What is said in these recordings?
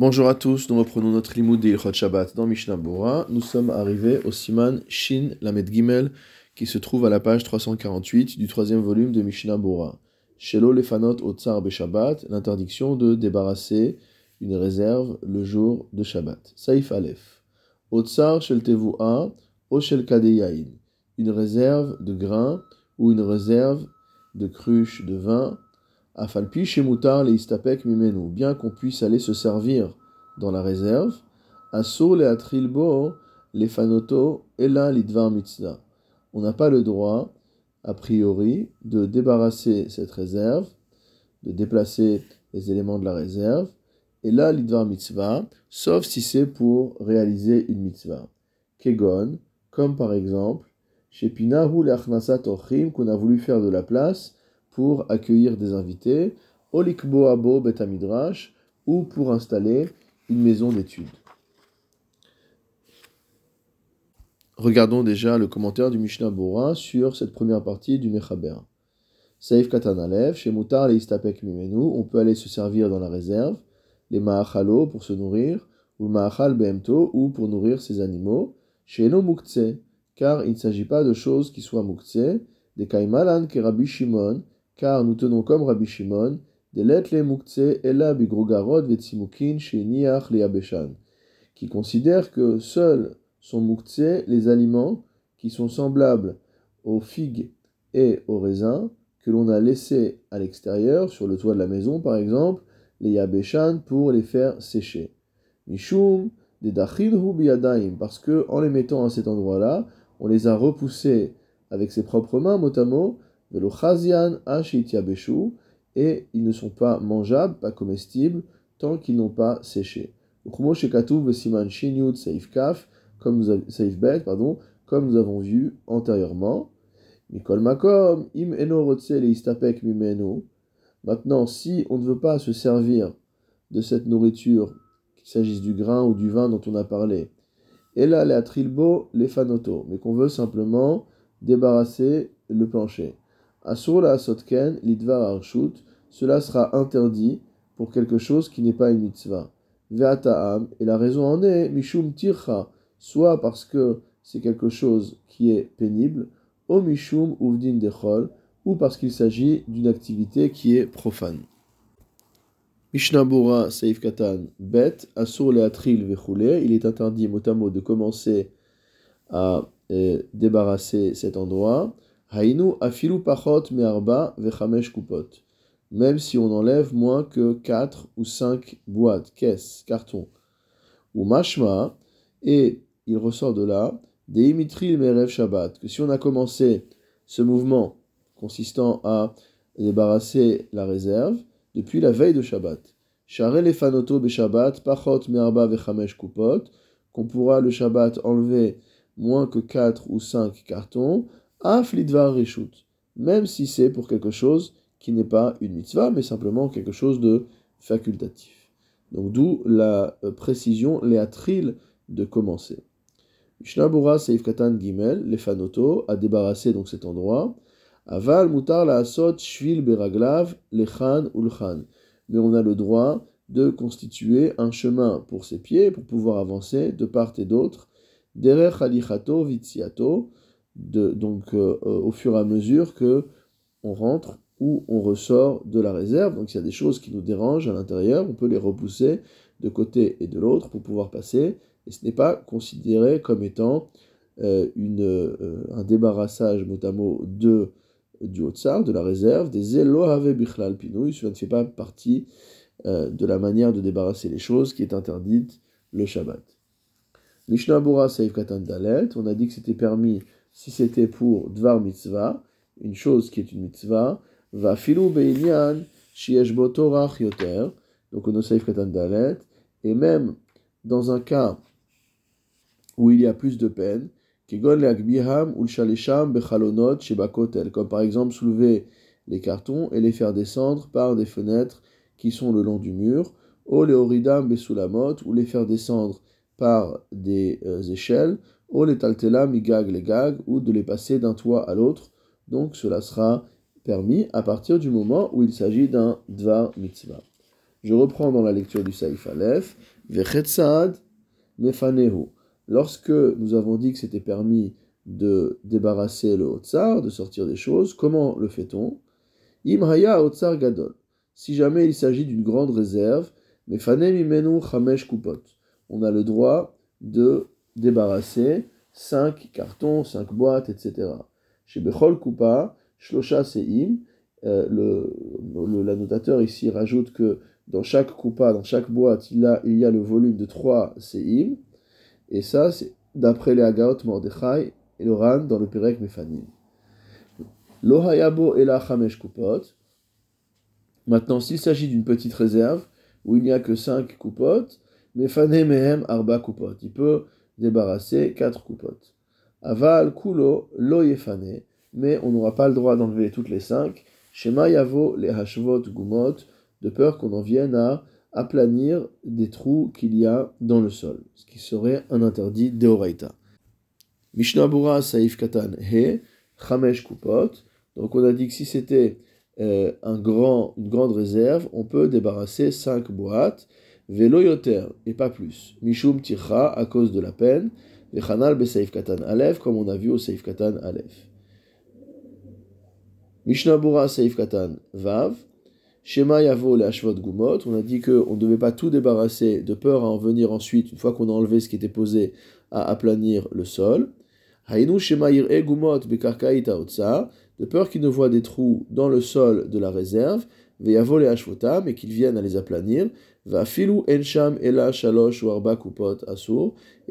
Bonjour à tous, nous reprenons notre limoud d'Ilchot Shabbat dans Mishnah Bora. Nous sommes arrivés au Siman Shin Lamed Gimel qui se trouve à la page 348 du troisième volume de Mishnah Bora. Shelo Lefanot Otsar Shabbat, l'interdiction de débarrasser une réserve le jour de Shabbat. Saif Aleph. Otsar Shel Tevu'a O Shel Kadeyain, une réserve de grains ou une réserve de cruches de vin Afalpi shemutar le istapek mimenu, bien qu'on puisse aller se servir dans la réserve, asso le atrilbo le fanoto ela lidvar mitzvah. On n'a pas le droit, a priori, de débarrasser cette réserve, de déplacer les éléments de la réserve, et là l'idvar mitzvah, sauf si c'est pour réaliser une mitzvah. Kegon, comme par exemple, chez Pinahu le qu'on a voulu faire de la place pour accueillir des invités, Olikbo Abo Betamidrash, ou pour installer une maison d'études. Regardons déjà le commentaire du Mishnah Bora sur cette première partie du Mechaber. Saif Katanalev, chez Mutar les Istapek Mimenu, on peut aller se servir dans la réserve, les Maachalo pour se nourrir, ou le Maachal Behemto, ou pour nourrir ses animaux, chez Eno Muktse, car il ne s'agit pas de choses qui soient Muktse, des Kaimalan ke Rabbi Shimon, car nous tenons comme Rabbi Shimon, qui considère que seuls sont muktzeh les aliments qui sont semblables aux figues et aux raisins que l'on a laissés à l'extérieur, sur le toit de la maison par exemple, les yabeshan pour les faire sécher. Mishum des biyadaim, parce que en les mettant à cet endroit-là, on les a repoussés avec ses propres mains, mot à mot, et ils ne sont pas mangeables, pas comestibles, tant qu'ils n'ont pas séché. comme nous avons, vu antérieurement. Maintenant, si on ne veut pas se servir de cette nourriture, qu'il s'agisse du grain ou du vin dont on a parlé, et là, les atrilbo, les fanoto, mais qu'on veut simplement débarrasser le plancher. Asur la sotken lidvar arshut, cela sera interdit pour quelque chose qui n'est pas une mitzvah. Ve'ata'am, et la raison en est, mishum tircha, soit parce que c'est quelque chose qui est pénible, mishum dechol, ou parce qu'il s'agit d'une activité qui est profane. Mishnah Bora Seif Katan Bet, Asur le Atril Vechule, il est interdit mot de commencer à euh, débarrasser cet endroit. Hainu afilu pachot me'arba vechamesh kupot. Même si on enlève moins que 4 ou 5 boîtes, caisses, cartons. Ou mashma, et il ressort de là, des imitril merev shabbat, que si on a commencé ce mouvement consistant à débarrasser la réserve depuis la veille de Shabbat, share les fanoto be Shabbat, pachot me'arba vechamesh kupot, qu'on pourra le Shabbat enlever moins que 4 ou 5 cartons, Aflidvar même si c'est pour quelque chose qui n'est pas une mitzvah, mais simplement quelque chose de facultatif. Donc d'où la euh, précision, les de commencer. Mishnah Seif Katan Gimel, les fanoto, a débarrassé donc cet endroit. Aval mutar la asot shvil beraglav lechan ulchan. Mais on a le droit de constituer un chemin pour ses pieds, pour pouvoir avancer de part et d'autre. Derech alichato donc euh, euh, au fur et à mesure que on rentre ou on ressort de la réserve. Donc il y a des choses qui nous dérangent à l'intérieur, on peut les repousser de côté et de l'autre pour pouvoir passer. Et ce n'est pas considéré comme étant euh, une, un débarrassage mot à mot de, du haut de la réserve, des Elohave Bichlal. Cela ne fait pas partie de la manière de débarrasser les choses qui est interdite le Shabbat. Mishnah Bura Seif Katan on a dit que c'était permis si c'était pour Dvar Mitzvah, une chose qui est une mitzvah, va filou be'inyan shiesh torach yoter, donc on Seif Katan Dalet, et même dans un cas où il y a plus de peine, comme par exemple soulever les cartons et les faire descendre par des fenêtres qui sont le long du mur, ou les oridam besulamot, ou les faire descendre par des euh, échelles, ou les taltela migag les gag, ou de les passer d'un toit à l'autre. Donc cela sera permis à partir du moment où il s'agit d'un dvar mitzvah. Je reprends dans la lecture du Saïf Aleph, Vechetsad Mefanehu. Lorsque nous avons dit que c'était permis de débarrasser le Otsar, de sortir des choses, comment le fait-on? Imhaya Otsar Gadol. Si jamais il s'agit d'une grande réserve, Mefanem Imenu Chamesh Kupot. On a le droit de débarrasser 5 cartons, 5 boîtes, etc. Chez Bechol Kupa, Shlosha Seim, euh, l'annotateur ici rajoute que dans chaque coupa, dans chaque boîte, il, a, il y a le volume de 3 Seim, et ça, c'est d'après les Agaot Mordechai et le Ran dans le Perek Mefanim. Lohayabo la Chamesh Kupot. Maintenant, s'il s'agit d'une petite réserve, où il n'y a que 5 coupotes, Mefane Mehem Arba Kupot. Il peut débarrasser 4 coupotes. Aval Kulo Lo Yefane, mais on n'aura pas le droit d'enlever toutes les 5. Shema Yavo les Hashvot Gumot, de peur qu'on en vienne à aplanir des trous qu'il y a dans le sol, ce qui serait un interdit d'Eoraita. Mishnah Saif Katan He, Chamesh Kupot. Donc on a dit que si c'était euh, un grand, une grande réserve, on peut débarrasser 5 boîtes, Velo Yoter, et pas plus. Mishum Tircha, à cause de la peine, Vechanal Be Saif Katan Aleph, comme on a vu au Saif Katan Aleph. Mishnah Saif Katan Vav, Shema Yavo le Ashvot Gumot, on a dit qu'on ne devait pas tout débarrasser de peur à en venir ensuite, une fois qu'on a enlevé ce qui était posé, à aplanir le sol. Hainu Shema Yir'e Gumot Bekarkaita de peur qu'il ne voit des trous dans le sol de la réserve, Veyavo le Ashvotam, et qu'il vienne à les aplanir. Et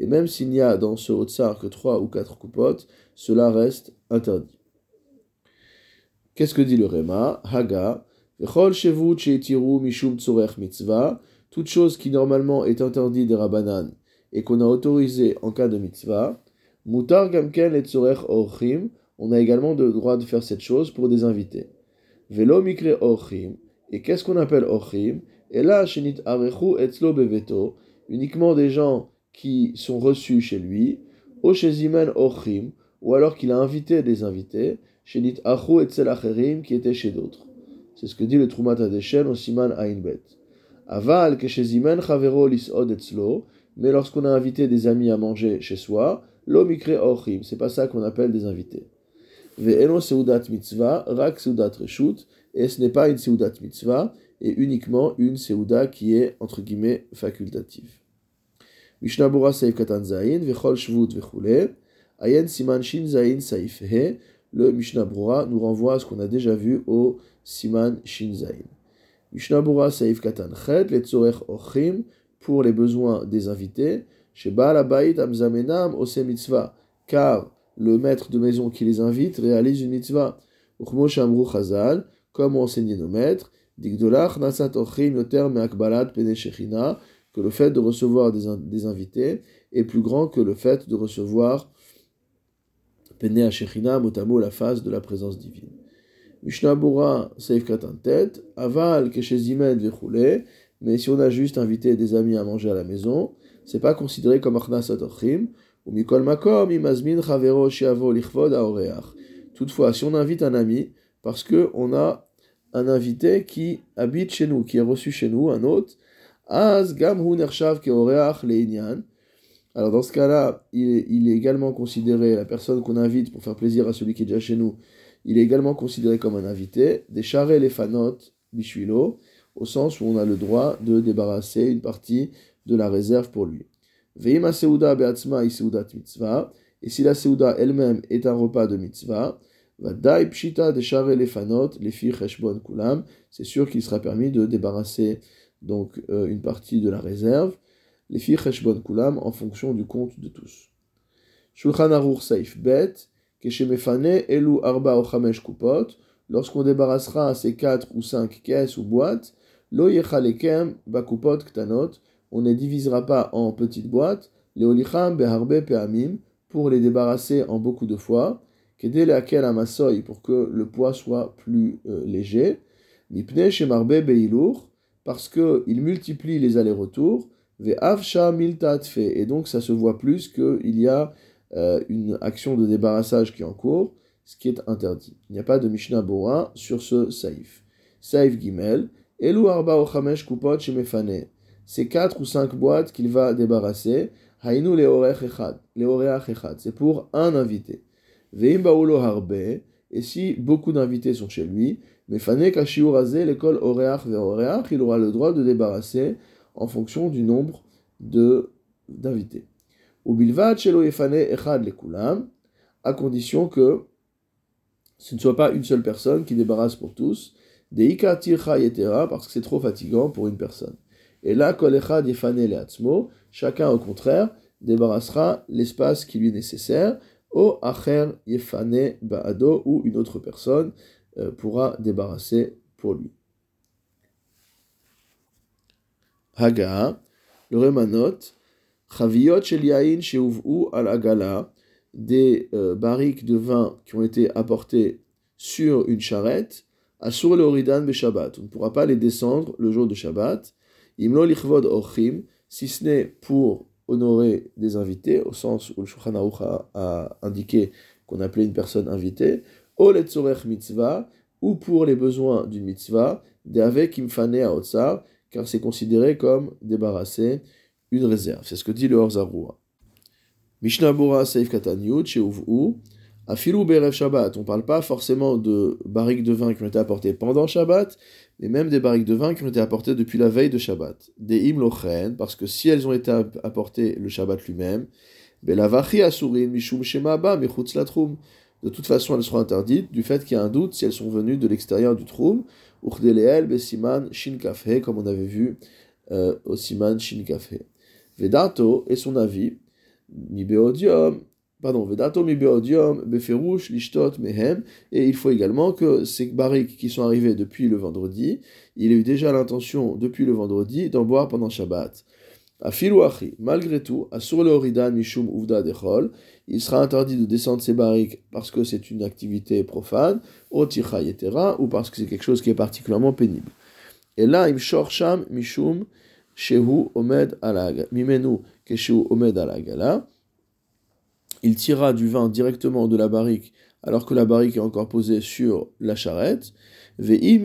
même s'il n'y a dans ce Otsar que trois ou quatre coupotes, cela reste interdit. Qu'est-ce que dit le Réma Haga, mitzvah, toute chose qui normalement est interdite des rabanan et qu'on a autorisé en cas de mitzvah, mutar gamken et orchim, on a également le droit de faire cette chose pour des invités. Velo mikre orchim, et qu'est-ce qu'on appelle orchim? Et là, shenit arechu etzlo beveto, uniquement des gens qui sont reçus chez lui, o shezimen orchim, ou alors qu'il a invité des invités, shenit achu etzel acherim, qui étaient chez d'autres. C'est ce que dit le Trumat Adeshen au Siman Ainbet. Aval keshezimen chavero lisod etzlo, mais lorsqu'on a invité des amis à manger chez soi, lo mikre ochim, c'est pas ça qu'on appelle des invités. Ve'eno seudat mitzvah, rak seudat reshut, et ce n'est pas une seudat mitzvah, et uniquement une seuda qui est, entre guillemets, facultative. Mishnah Bura Saif Katan Zayin, Vechol Shvut Vechule, Ayen Siman Shin Zayin Saif He, le Mishnah Bura nous renvoie à ce qu'on a déjà vu au Siman Shinzain. Mishnah Bura Saif Katan Chet, Letzorech Ochim, pour les besoins des invités, chez Baal Abayit Amzamenam Ose Mitzvah, car le maître de maison qui les invite réalise une mitzvah. Uchmo Shamru Chazal, comme ont enseigné nos maîtres, Que le fait de recevoir des, invités est plus grand que le fait de recevoir Pene Shechina, motamo la face de la présence divine. Mishnah Bura Seif Katan tête, Aval Keshezimen Vechule, mais si on a juste invité des amis à manger à la maison, c'est pas considéré comme Achnasat Ochim, ou Mikol Makom Imazmin Chavero Shiavo Lichvod Aoreach. Toutefois, si on invite un ami, parce que on a un invité qui habite chez nous, qui est reçu chez nous, un hôte, alors dans ce cas-là, il est, également considéré, la personne qu'on invite pour faire plaisir à celui qui est déjà chez nous, il est également considéré comme un invité, des charrets les fanotes bishuilo, au sens où on a le droit de débarrasser une partie de la réserve pour lui. Veima seuda beatzma mitzvah, et si la seuda elle-même est un repas de mitzvah, c'est sûr qu'il sera permis de débarrasser donc euh, une partie de la réserve les filles Cheshbon Kulam en fonction du compte de tous. Shulchan Aruch Saif Bet, Keshemefane Elu Arba o Kupot, lorsqu'on débarrassera ces quatre ou cinq caisses ou boîtes, Lo Yechalekem Bakupot Ktanot, on ne divisera pas en petites boîtes, les Olicham Beharbe Peamim, pour les débarrasser en beaucoup de fois, Kedele Akel Amasoy, pour que le poids soit plus euh, léger, Mipne Shemarbe Beilur, parce qu'il multiplie les allers-retours, et donc ça se voit plus qu'il y a euh, une action de débarrassage qui est en cours, ce qui est interdit. Il n'y a pas de Mishnah Bora sur ce Saïf. Saïf Gimel, Elu arba o chamesh kupot shemefane. C'est quatre ou cinq boîtes qu'il va débarrasser. Hainu. Leoreach echad. C'est pour un invité. Veim baoulo harbe. Et si beaucoup d'invités sont chez lui, mefane kashiur azé l'école oreach veoreach, il aura le droit de débarrasser en fonction du nombre de d'invités. Ou bilvad shelo yefane echad lekulam, à condition que ce ne soit pas une seule personne qui débarrasse pour tous. Deika tircha yetera, parce que c'est trop fatigant pour une personne. Et là, kol echad yefane leatzmo, chacun au contraire débarrassera l'espace qui lui est nécessaire. O acher yefane ba'ado, ou une autre personne euh, pourra débarrasser pour lui. Haga, le Remanot, Chaviyot shel sheuv'u al agala, des euh, barriques de vin qui ont été apportées sur une charrette, asur le oridan Shabbat. On ne pourra pas les descendre le jour de Shabbat. Imlo lichvod ochim, si ce n'est pour honorer des invités, au sens où le Shulchan a, indiqué qu'on appelait une personne invitée, o letzorech mitzvah, ou pour les besoins d'une mitzvah, aotsar, car c'est considéré comme débarrasser une réserve. C'est ce que dit le Horzarua. Mishnah Seif Katanyut, chez Afilou Berev Shabbat. On ne parle pas forcément de barriques de vin qui ont été apportées pendant Shabbat, mais même des barriques de vin qui ont été apportées depuis la veille de Shabbat. Des imlochen, parce que si elles ont été apportées le Shabbat lui-même, Mishum. De toute façon, elles seront interdites du fait qu'il y a un doute si elles sont venues de l'extérieur du Troum. Uchdeleel Besiman Shin comme on avait vu euh, au Siman Shin. Vedato et son avis beodium, pardon, lishtot, mehem, et il faut également que ces barriques qui sont arrivées depuis le vendredi, il a eu déjà l'intention depuis le vendredi d'en boire pendant Shabbat. Malgré tout, asur le mishum uvda dechol, il sera interdit de descendre ces barriques parce que c'est une activité profane, ou parce que c'est quelque chose qui est particulièrement pénible. Et là, im sham mishum shehu omed alag, mimenu il tira du vin directement de la barrique alors que la barrique est encore posée sur la charrette. Et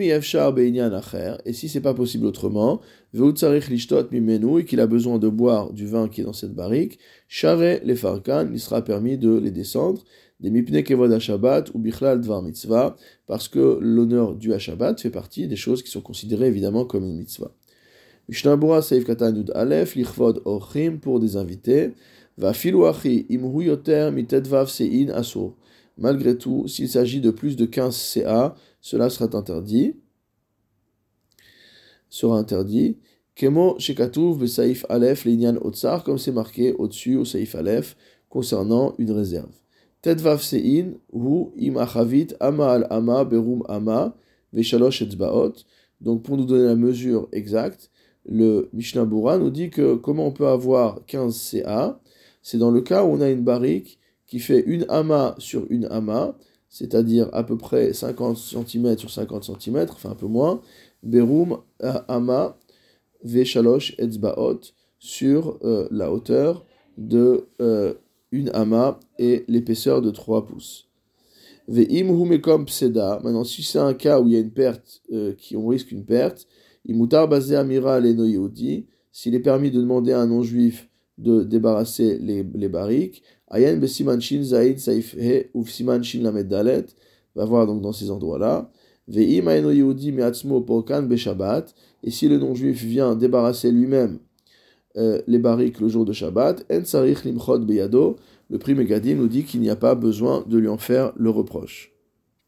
si c'est pas possible autrement, et qu'il a besoin de boire du vin qui est dans cette barrique, les farkan, il sera permis de les descendre, des Shabbat ou bichlal dvar mitzvah, parce que l'honneur du Shabbat fait partie des choses qui sont considérées évidemment comme une mitzvah. Mishnabura Seif Katan Yud Aleph, Lichvod pour des invités. Malgré tout, s'il s'agit de plus de 15 CA, cela sera interdit. Sera interdit. Kemo shekatuv besaif Aleph l'inyan otsar, comme c'est marqué au-dessus au Saif Aleph, concernant une réserve. Tedvav sein hu im achavit ama al ama berum ama veshalosh etzbaot. Donc pour nous donner la mesure exacte, le Mishnah Bura nous dit que comment on peut avoir 15 CA, c'est dans le cas où on a une barrique qui fait une ama sur une ama, c'est-à-dire à peu près 50 cm sur 50 cm, enfin un peu moins, Berum ama Veshalosh Etzbaot sur euh, la hauteur de euh, une ama et l'épaisseur de 3 pouces. Ve'im humekom pseda, maintenant si c'est un cas où il y a une perte, euh, qui on risque une perte, Imutar basé amira yehudi, s'il est permis de demander à un non-juif de débarrasser les, les barriques, ayen besiman shin zaid saif he uf siman shin lamed dalet, va voir donc dans ces endroits-là. Ve'im aeno yehudi me'atzmo porkan beshabbat, et si le non-juif vient débarrasser lui-même euh, les barriques le jour de Shabbat, en sarich limchot beyado, le prix Megadim nous dit qu'il n'y a pas besoin de lui en faire le reproche.